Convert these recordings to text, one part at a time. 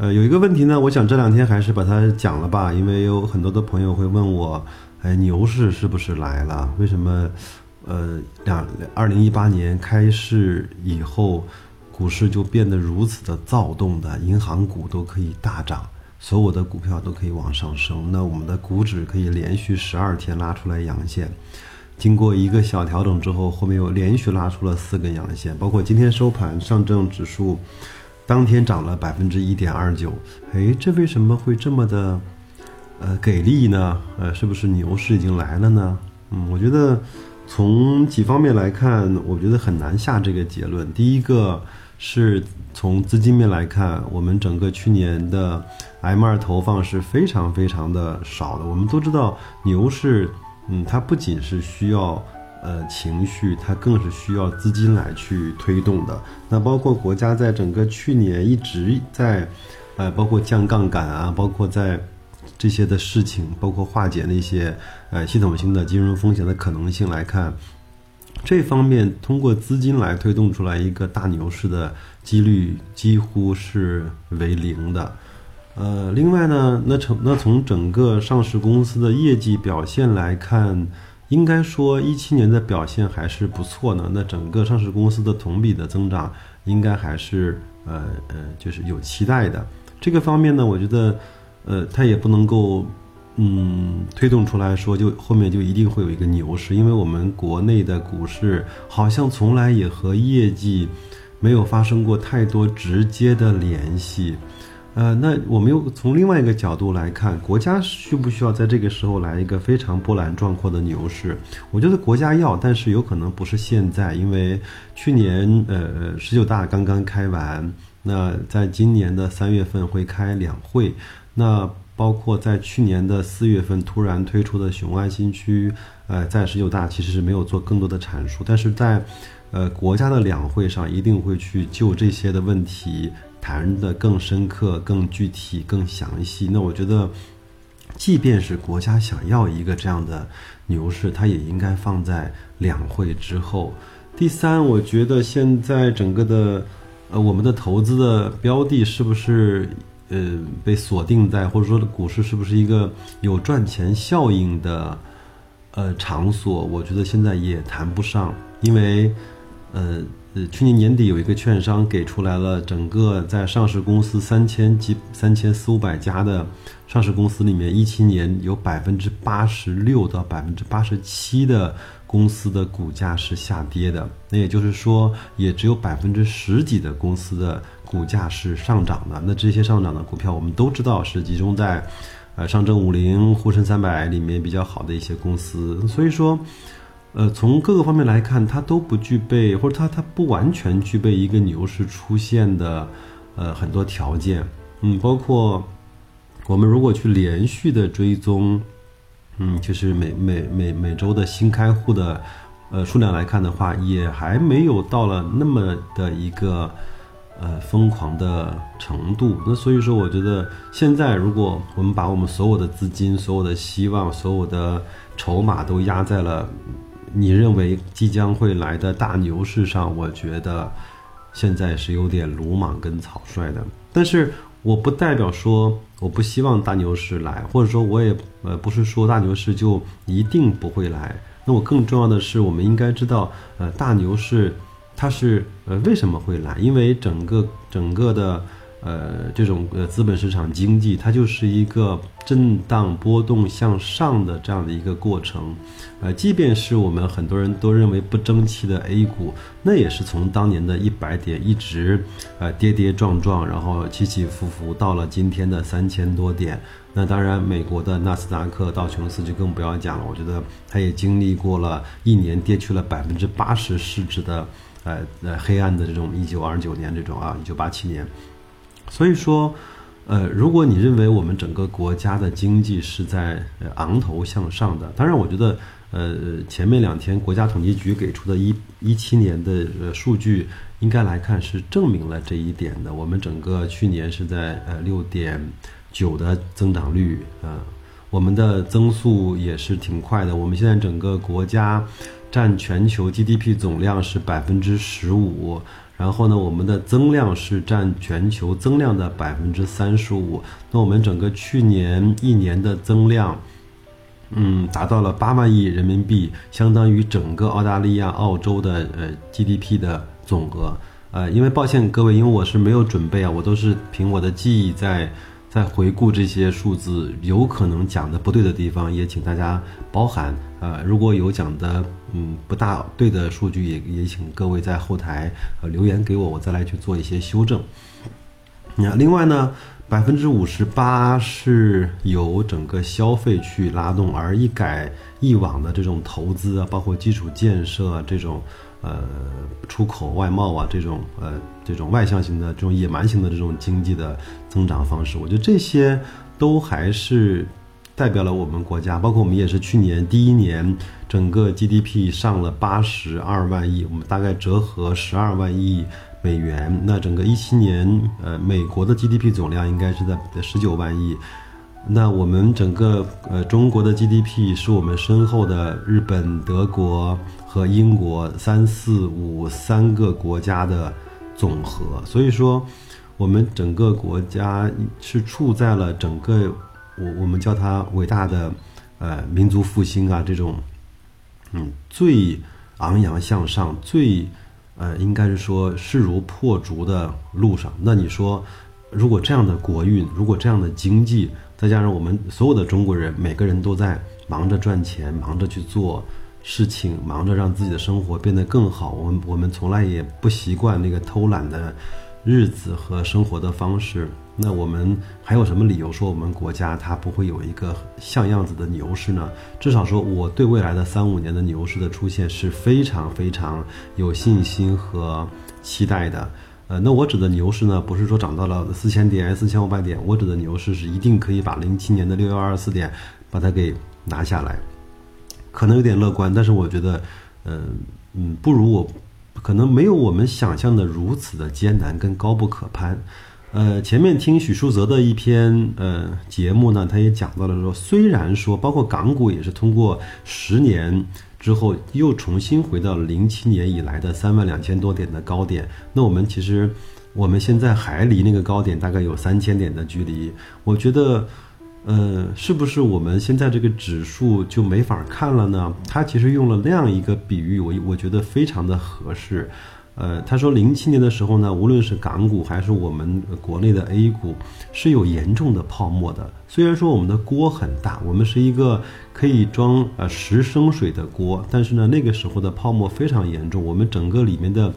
呃，有一个问题呢，我想这两天还是把它讲了吧，因为有很多的朋友会问我。哎，牛市是不是来了？为什么？呃，两二零一八年开市以后，股市就变得如此的躁动的，银行股都可以大涨，所有的股票都可以往上升。那我们的股指可以连续十二天拉出来阳线，经过一个小调整之后，后面又连续拉出了四根阳线，包括今天收盘，上证指数当天涨了百分之一点二九。哎，这为什么会这么的？呃，给力呢？呃，是不是牛市已经来了呢？嗯，我觉得从几方面来看，我觉得很难下这个结论。第一个是从资金面来看，我们整个去年的 M 二投放是非常非常的少的。我们都知道，牛市，嗯，它不仅是需要呃情绪，它更是需要资金来去推动的。那包括国家在整个去年一直在，呃，包括降杠杆啊，包括在。这些的事情，包括化解那些呃系统性的金融风险的可能性来看，这方面通过资金来推动出来一个大牛市的几率几乎是为零的。呃，另外呢，那从那从整个上市公司的业绩表现来看，应该说一七年的表现还是不错的。那整个上市公司的同比的增长应该还是呃呃就是有期待的。这个方面呢，我觉得。呃，它也不能够，嗯，推动出来说，就后面就一定会有一个牛市，因为我们国内的股市好像从来也和业绩没有发生过太多直接的联系。呃，那我们又从另外一个角度来看，国家需不需要在这个时候来一个非常波澜壮阔的牛市？我觉得国家要，但是有可能不是现在，因为去年呃十九大刚刚开完，那在今年的三月份会开两会。那包括在去年的四月份突然推出的雄安新区，呃，在十九大其实是没有做更多的阐述，但是在，呃，国家的两会上一定会去就这些的问题谈的更深刻、更具体、更详细。那我觉得，即便是国家想要一个这样的牛市，它也应该放在两会之后。第三，我觉得现在整个的，呃，我们的投资的标的是不是？呃，被锁定在或者说股市是不是一个有赚钱效应的呃场所？我觉得现在也谈不上，因为呃呃，去年年底有一个券商给出来了，整个在上市公司三千几三千四五百家的上市公司里面，一七年有百分之八十六到百分之八十七的公司的股价是下跌的，那也就是说，也只有百分之十几的公司的。股价是上涨的，那这些上涨的股票，我们都知道是集中在，呃，上证五零、沪深三百里面比较好的一些公司。所以说，呃，从各个方面来看，它都不具备，或者它它不完全具备一个牛市出现的，呃，很多条件。嗯，包括我们如果去连续的追踪，嗯，就是每每每每周的新开户的，呃，数量来看的话，也还没有到了那么的一个。呃，疯狂的程度。那所以说，我觉得现在如果我们把我们所有的资金、所有的希望、所有的筹码都压在了你认为即将会来的大牛市上，我觉得现在是有点鲁莽跟草率的。但是我不代表说我不希望大牛市来，或者说我也呃不是说大牛市就一定不会来。那我更重要的是，我们应该知道，呃，大牛市。它是呃为什么会来？因为整个整个的呃这种呃资本市场经济，它就是一个震荡波动向上的这样的一个过程。呃，即便是我们很多人都认为不争气的 A 股，那也是从当年的一百点一直呃跌跌撞撞，然后起起伏伏到了今天的三千多点。那当然，美国的纳斯达克道琼斯就更不要讲了。我觉得它也经历过了一年跌去了百分之八十市值的。呃呃，黑暗的这种一九二九年这种啊，一九八七年，所以说，呃，如果你认为我们整个国家的经济是在昂头向上的，当然，我觉得，呃，前面两天国家统计局给出的一一七年的呃数据，应该来看是证明了这一点的。我们整个去年是在呃六点九的增长率，呃，我们的增速也是挺快的。我们现在整个国家占全球 GDP 总量是百分之十五。然后呢，我们的增量是占全球增量的百分之三十五。那我们整个去年一年的增量，嗯，达到了八万亿人民币，相当于整个澳大利亚、澳洲的呃 GDP 的总额。呃，因为抱歉各位，因为我是没有准备啊，我都是凭我的记忆在在回顾这些数字，有可能讲的不对的地方，也请大家包涵。呃，如果有讲的。嗯，不大对的数据也也请各位在后台呃留言给我，我再来去做一些修正。那另外呢，百分之五十八是由整个消费去拉动，而一改以往的这种投资啊，包括基础建设这种呃出口外贸啊这种呃这种外向型的这种野蛮型的这种经济的增长方式，我觉得这些都还是。代表了我们国家，包括我们也是去年第一年，整个 GDP 上了八十二万亿，我们大概折合十二万亿美元。那整个一七年，呃，美国的 GDP 总量应该是在十九万亿。那我们整个呃中国的 GDP 是我们身后的日本、德国和英国三四五三个国家的总和。所以说，我们整个国家是处在了整个。我我们叫它伟大的，呃，民族复兴啊，这种，嗯，最昂扬向上、最，呃，应该是说势如破竹的路上。那你说，如果这样的国运，如果这样的经济，再加上我们所有的中国人，每个人都在忙着赚钱，忙着去做事情，忙着让自己的生活变得更好，我们我们从来也不习惯那个偷懒的日子和生活的方式。那我们还有什么理由说我们国家它不会有一个像样子的牛市呢？至少说我对未来的三五年的牛市的出现是非常非常有信心和期待的。呃，那我指的牛市呢，不是说涨到了四千点、四千五百点，我指的牛市是一定可以把零七年的六幺二四点把它给拿下来。可能有点乐观，但是我觉得，嗯嗯，不如我，可能没有我们想象的如此的艰难跟高不可攀。呃，前面听许树泽的一篇呃节目呢，他也讲到了说，虽然说包括港股也是通过十年之后又重新回到了零七年以来的三万两千多点的高点，那我们其实我们现在还离那个高点大概有三千点的距离。我觉得，呃，是不是我们现在这个指数就没法看了呢？他其实用了那样一个比喻，我我觉得非常的合适。呃，他说，零七年的时候呢，无论是港股还是我们国内的 A 股，是有严重的泡沫的。虽然说我们的锅很大，我们是一个可以装呃十升水的锅，但是呢，那个时候的泡沫非常严重。我们整个里面的，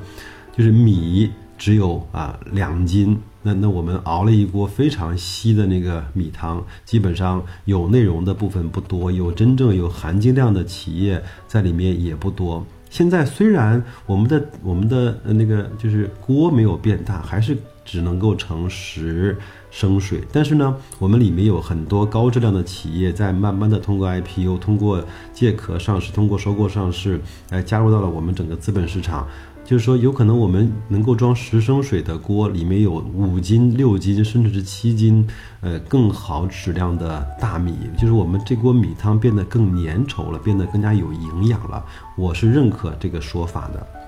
就是米只有啊两斤，那那我们熬了一锅非常稀的那个米汤，基本上有内容的部分不多，有真正有含金量的企业在里面也不多。现在虽然我们的我们的那个就是锅没有变大，还是只能够盛十升水，但是呢，我们里面有很多高质量的企业在慢慢的通过 IPO、通过借壳上市、通过收购上市，来加入到了我们整个资本市场。就是说，有可能我们能够装十升水的锅，里面有五斤、六斤，甚至是七斤，呃，更好质量的大米。就是我们这锅米汤变得更粘稠了，变得更加有营养了。我是认可这个说法的。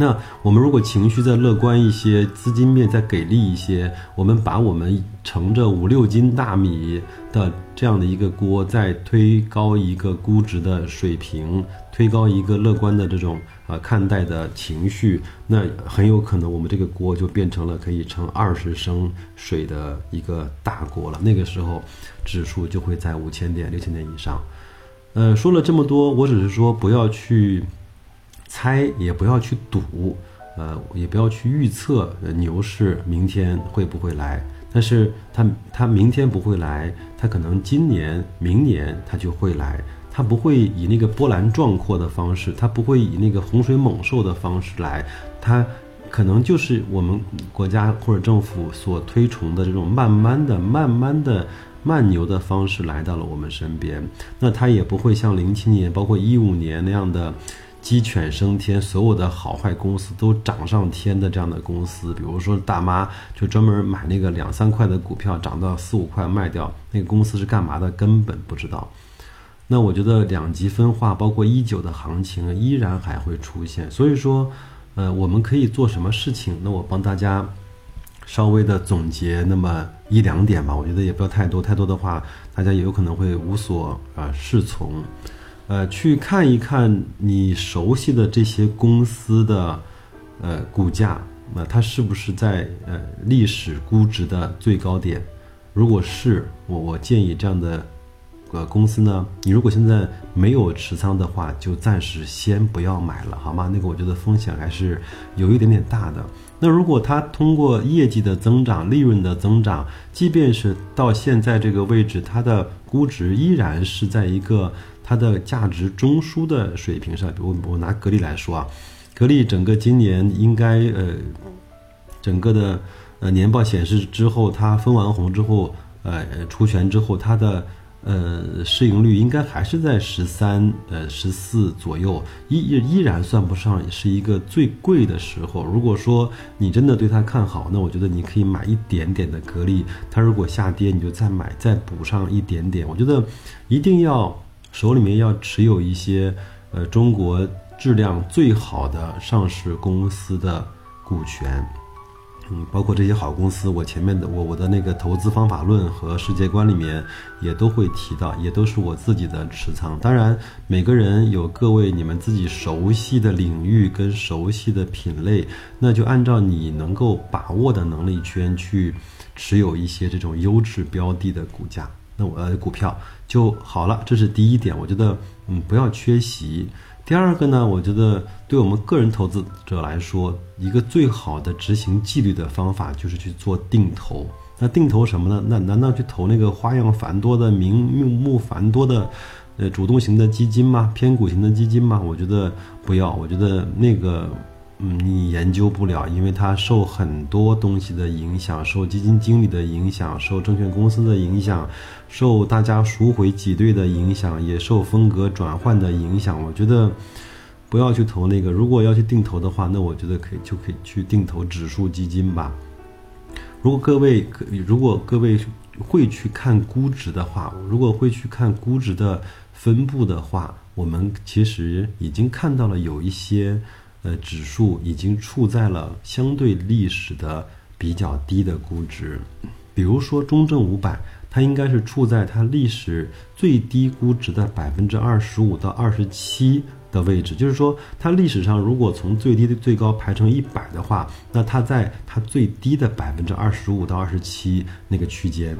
那我们如果情绪再乐观一些，资金面再给力一些，我们把我们盛着五六斤大米的这样的一个锅，再推高一个估值的水平，推高一个乐观的这种呃看待的情绪，那很有可能我们这个锅就变成了可以盛二十升水的一个大锅了。那个时候，指数就会在五千点、六千点以上。呃，说了这么多，我只是说不要去。猜也不要去赌，呃，也不要去预测牛市明天会不会来。但是它它明天不会来，它可能今年、明年它就会来。它不会以那个波澜壮阔的方式，它不会以那个洪水猛兽的方式来，它可能就是我们国家或者政府所推崇的这种慢慢的、慢慢的慢牛的方式来到了我们身边。那它也不会像零七年、包括一五年那样的鸡犬升天，所有的好坏公司都涨上天的这样的公司。比如说大妈就专门买那个两三块的股票，涨到四五块卖掉，那个公司是干嘛的，根本不知道。那我觉得两极分化，包括一九的行情依然还会出现。所以说，呃，我们可以做什么事情？那我帮大家稍微的总结那么一两点吧。我觉得也不要太多，太多的话大家也有可能会无所啊适从。呃，去看一看你熟悉的这些公司的呃股价，那它是不是在呃历史估值的最高点？如果是，我我建议这样的。呃，公司呢，你如果现在没有持仓的话，就暂时先不要买了，好吗？那个我觉得风险还是有一点点大的。那如果它通过业绩的增长、利润的增长，即便是到现在这个位置，它的估值依然是在一个它的价值中枢的水平上。比如我拿格力来说啊，格力整个今年应该呃，整个的呃年报显示之后，它分完红之后，呃出权之后，它的。呃，市盈率应该还是在十三、呃十四左右，依依依然算不上是一个最贵的时候。如果说你真的对它看好，那我觉得你可以买一点点的格力。它如果下跌，你就再买，再补上一点点。我觉得一定要手里面要持有一些呃中国质量最好的上市公司的股权。嗯，包括这些好公司，我前面的我我的那个投资方法论和世界观里面也都会提到，也都是我自己的持仓。当然，每个人有各位你们自己熟悉的领域跟熟悉的品类，那就按照你能够把握的能力圈去持有一些这种优质标的的股价，那我呃股票就好了。这是第一点，我觉得嗯不要缺席。第二个呢，我觉得对我们个人投资者来说，一个最好的执行纪律的方法就是去做定投。那定投什么呢？那难道去投那个花样繁多的、名目繁多的，呃，主动型的基金吗？偏股型的基金吗？我觉得不要。我觉得那个。嗯，你研究不了，因为它受很多东西的影响，受基金经理的影响，受证券公司的影响，受大家赎回挤兑的影响，也受风格转换的影响。我觉得不要去投那个。如果要去定投的话，那我觉得可以就可以去定投指数基金吧。如果各位可，如果各位会去看估值的话，如果会去看估值的分布的话，我们其实已经看到了有一些。呃，指数已经处在了相对历史的比较低的估值，比如说中证五百，它应该是处在它历史最低估值的百分之二十五到二十七的位置。就是说，它历史上如果从最低的最高排成一百的话，那它在它最低的百分之二十五到二十七那个区间。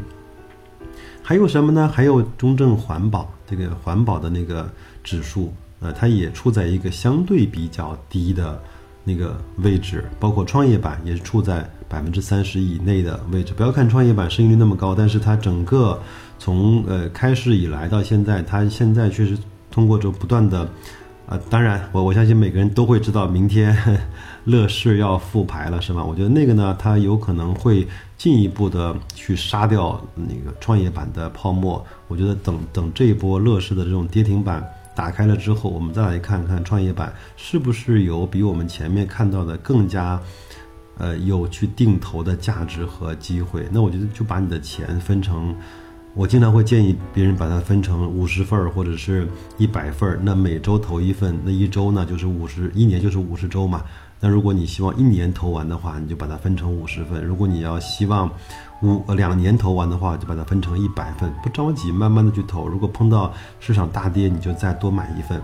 还有什么呢？还有中证环保这个环保的那个指数。呃，它也处在一个相对比较低的那个位置，包括创业板也是处在百分之三十以内的位置。不要看创业板市盈率那么高，但是它整个从呃开市以来到现在，它现在确实通过着不断的，呃，当然我我相信每个人都会知道，明天乐视要复牌了，是吗？我觉得那个呢，它有可能会进一步的去杀掉那个创业板的泡沫。我觉得等等这一波乐视的这种跌停板。打开了之后，我们再来看看创业板是不是有比我们前面看到的更加，呃，有去定投的价值和机会。那我觉得就把你的钱分成，我经常会建议别人把它分成五十份儿或者是一百份儿。那每周投一份，那一周呢就是五十，一年就是五十周嘛。那如果你希望一年投完的话，你就把它分成五十份；如果你要希望五两年投完的话，就把它分成一百份。不着急，慢慢的去投。如果碰到市场大跌，你就再多买一份。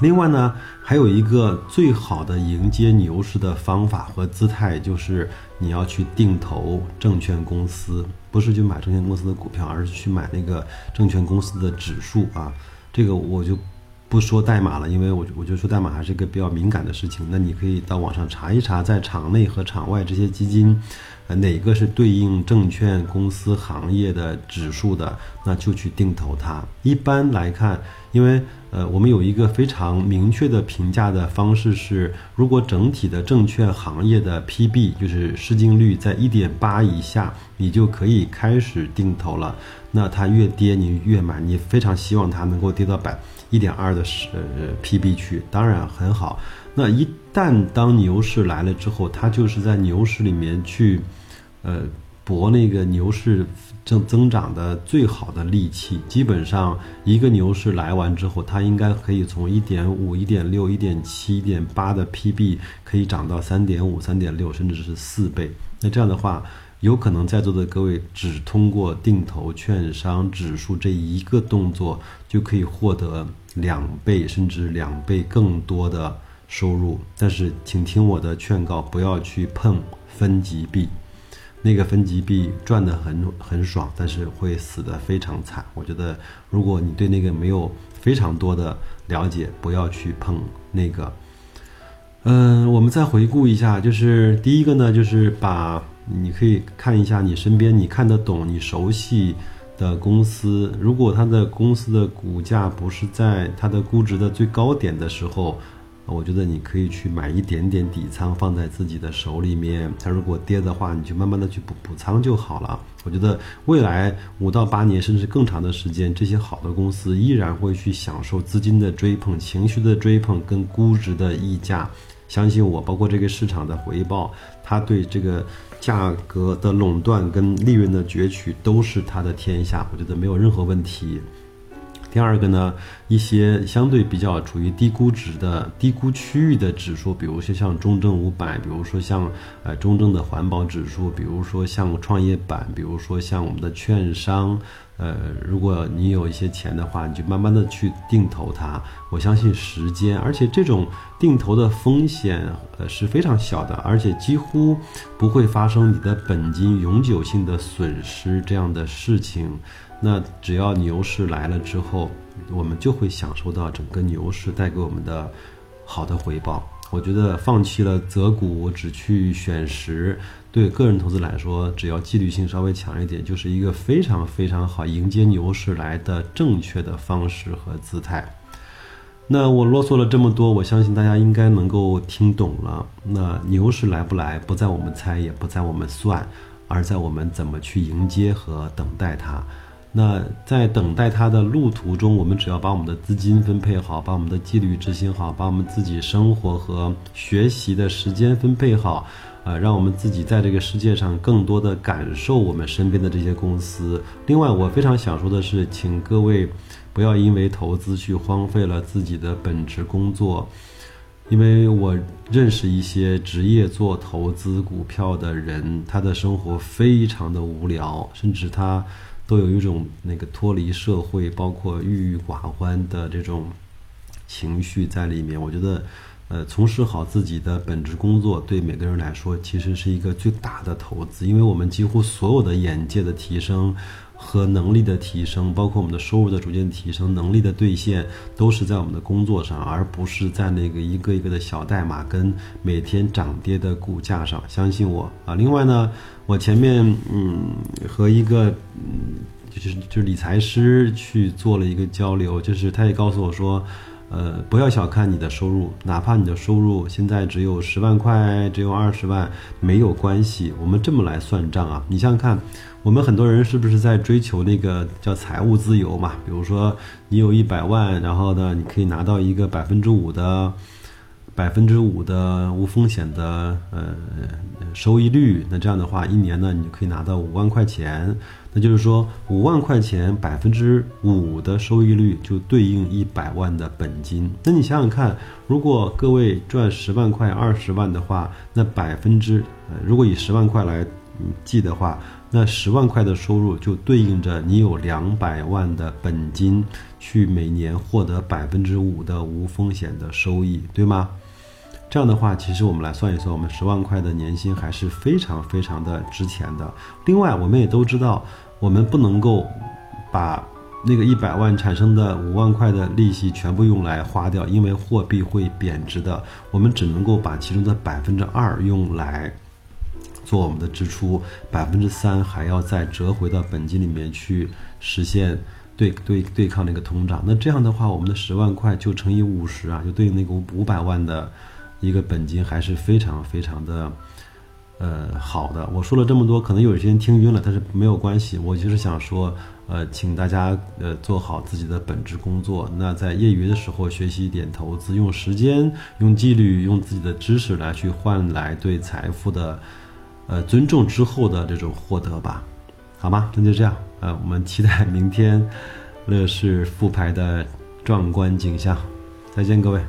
另外呢，还有一个最好的迎接牛市的方法和姿态，就是你要去定投证券公司，不是去买证券公司的股票，而是去买那个证券公司的指数啊。这个我就。不说代码了，因为我我觉得说代码还是一个比较敏感的事情。那你可以到网上查一查，在场内和场外这些基金，呃，哪个是对应证券公司行业的指数的，那就去定投它。一般来看，因为呃，我们有一个非常明确的评价的方式是，如果整体的证券行业的 PB 就是市净率在一点八以下，你就可以开始定投了。那它越跌你越买，你非常希望它能够跌到百。一点二的是呃 PB 区，当然很好。那一旦当牛市来了之后，它就是在牛市里面去，呃，搏那个牛市正增长的最好的利器。基本上一个牛市来完之后，它应该可以从一点五、一点六、一点七、一点八的 PB 可以涨到三点五、三点六，甚至是四倍。那这样的话。有可能在座的各位只通过定投券商指数这一个动作，就可以获得两倍甚至两倍更多的收入。但是，请听我的劝告，不要去碰分级币。那个分级币赚得很很爽，但是会死得非常惨。我觉得，如果你对那个没有非常多的了解，不要去碰那个。嗯，我们再回顾一下，就是第一个呢，就是把。你可以看一下你身边你看得懂、你熟悉的公司，如果它的公司的股价不是在它的估值的最高点的时候，我觉得你可以去买一点点底仓放在自己的手里面。它如果跌的话，你就慢慢的去补补仓就好了。我觉得未来五到八年甚至更长的时间，这些好的公司依然会去享受资金的追捧、情绪的追捧跟估值的溢价。相信我，包括这个市场的回报，它对这个。价格的垄断跟利润的攫取都是他的天下，我觉得没有任何问题。第二个呢，一些相对比较处于低估值的低估区域的指数，比如说像中证五百，比如说像呃中证的环保指数，比如说像创业板，比如说像我们的券商。呃，如果你有一些钱的话，你就慢慢的去定投它。我相信时间，而且这种定投的风险呃是非常小的，而且几乎不会发生你的本金永久性的损失这样的事情。那只要牛市来了之后，我们就会享受到整个牛市带给我们的好的回报。我觉得放弃了择股，我只去选时。对个人投资来说，只要纪律性稍微强一点，就是一个非常非常好迎接牛市来的正确的方式和姿态。那我啰嗦了这么多，我相信大家应该能够听懂了。那牛市来不来，不在我们猜，也不在我们算，而在我们怎么去迎接和等待它。那在等待它的路途中，我们只要把我们的资金分配好，把我们的纪律执行好，把我们自己生活和学习的时间分配好。呃，让我们自己在这个世界上更多的感受我们身边的这些公司。另外，我非常想说的是，请各位不要因为投资去荒废了自己的本职工作，因为我认识一些职业做投资股票的人，他的生活非常的无聊，甚至他都有一种那个脱离社会，包括郁郁寡欢的这种情绪在里面。我觉得。呃，从事好自己的本职工作，对每个人来说，其实是一个最大的投资。因为我们几乎所有的眼界的提升和能力的提升，包括我们的收入的逐渐提升、能力的兑现，都是在我们的工作上，而不是在那个一个一个的小代码跟每天涨跌的股价上。相信我啊！另外呢，我前面嗯和一个嗯就是就是理财师去做了一个交流，就是他也告诉我说。呃，不要小看你的收入，哪怕你的收入现在只有十万块，只有二十万，没有关系。我们这么来算账啊，你想想看，我们很多人是不是在追求那个叫财务自由嘛？比如说，你有一百万，然后呢，你可以拿到一个百分之五的。百分之五的无风险的呃收益率，那这样的话，一年呢，你就可以拿到五万块钱。那就是说，五万块钱百分之五的收益率就对应一百万的本金。那你想想看，如果各位赚十万块、二十万的话，那百分之呃，如果以十万块来计的话，那十万块的收入就对应着你有两百万的本金，去每年获得百分之五的无风险的收益，对吗？这样的话，其实我们来算一算，我们十万块的年薪还是非常非常的值钱的。另外，我们也都知道，我们不能够把那个一百万产生的五万块的利息全部用来花掉，因为货币会贬值的，我们只能够把其中的百分之二用来做我们的支出，百分之三还要再折回到本金里面去实现对对对抗那个通胀。那这样的话，我们的十万块就乘以五十啊，就对应那个五百万的一个本金，还是非常非常的。呃，好的，我说了这么多，可能有些人听晕了，但是没有关系，我就是想说，呃，请大家呃做好自己的本职工作。那在业余的时候学习一点投资，用时间、用纪律、用自己的知识来去换来对财富的呃尊重之后的这种获得吧，好吗？那就这样，呃，我们期待明天乐视复牌的壮观景象。再见，各位。